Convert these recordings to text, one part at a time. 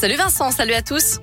Salut Vincent, salut à tous.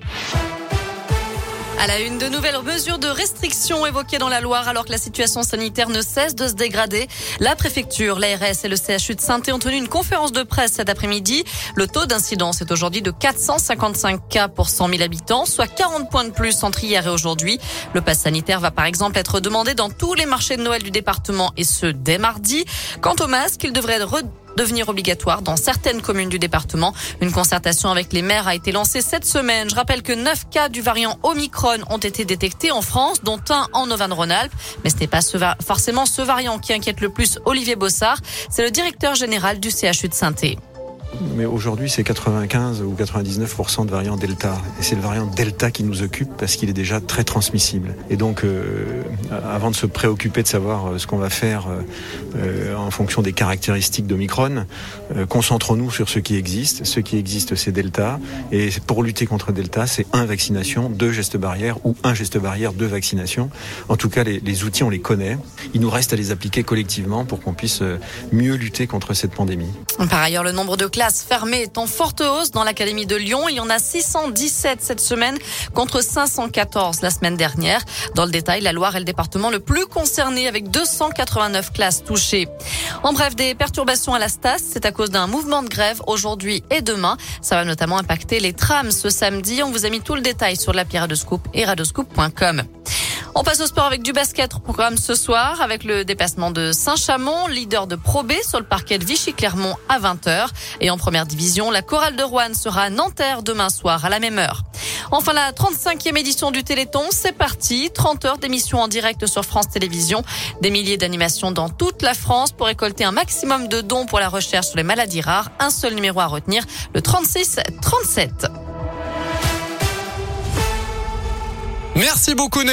À la une, de nouvelles mesures de restriction évoquées dans la Loire alors que la situation sanitaire ne cesse de se dégrader. La préfecture, l'ARS et le CHU de saint ont tenu une conférence de presse cet après-midi. Le taux d'incidence est aujourd'hui de 455 cas pour 100 000 habitants, soit 40 points de plus entre hier et aujourd'hui. Le pass sanitaire va par exemple être demandé dans tous les marchés de Noël du département et ce dès mardi. Quant au masque, il devrait être devenir obligatoire dans certaines communes du département. Une concertation avec les maires a été lancée cette semaine. Je rappelle que 9 cas du variant Omicron ont été détectés en France, dont un en Auvergne-Rhône-Alpes. Mais ce n'est pas forcément ce variant qui inquiète le plus Olivier Bossard. C'est le directeur général du CHU de saint mais aujourd'hui, c'est 95 ou 99% de variant Delta. Et c'est le variant Delta qui nous occupe parce qu'il est déjà très transmissible. Et donc, euh, avant de se préoccuper de savoir euh, ce qu'on va faire euh, en fonction des caractéristiques d'Omicron, concentrons-nous sur ce qui existe. Ce qui existe, c'est Delta. Et pour lutter contre Delta, c'est un vaccination, deux gestes barrières ou un geste barrière, deux vaccinations. En tout cas, les, les outils, on les connaît. Il nous reste à les appliquer collectivement pour qu'on puisse mieux lutter contre cette pandémie. Par ailleurs, le nombre de classes fermée est en forte hausse dans l'Académie de Lyon. Il y en a 617 cette semaine contre 514 la semaine dernière. Dans le détail, la Loire est le département le plus concerné avec 289 classes touchées. En bref, des perturbations à la Stas, c'est à cause d'un mouvement de grève aujourd'hui et demain. Ça va notamment impacter les trams ce samedi. On vous a mis tout le détail sur l'appli Radoscoop et radoscoop.com. On passe au sport avec du basket au programme ce soir avec le déplacement de Saint-Chamond, leader de Pro B sur le parquet de Vichy-Clermont à 20h. Et en première division, la chorale de Rouen sera à Nanterre demain soir à la même heure. Enfin, la 35e édition du Téléthon, c'est parti. 30 heures d'émission en direct sur France Télévisions. Des milliers d'animations dans toute la France pour récolter un maximum de dons pour la recherche sur les maladies rares. Un seul numéro à retenir, le 36 37. Merci beaucoup,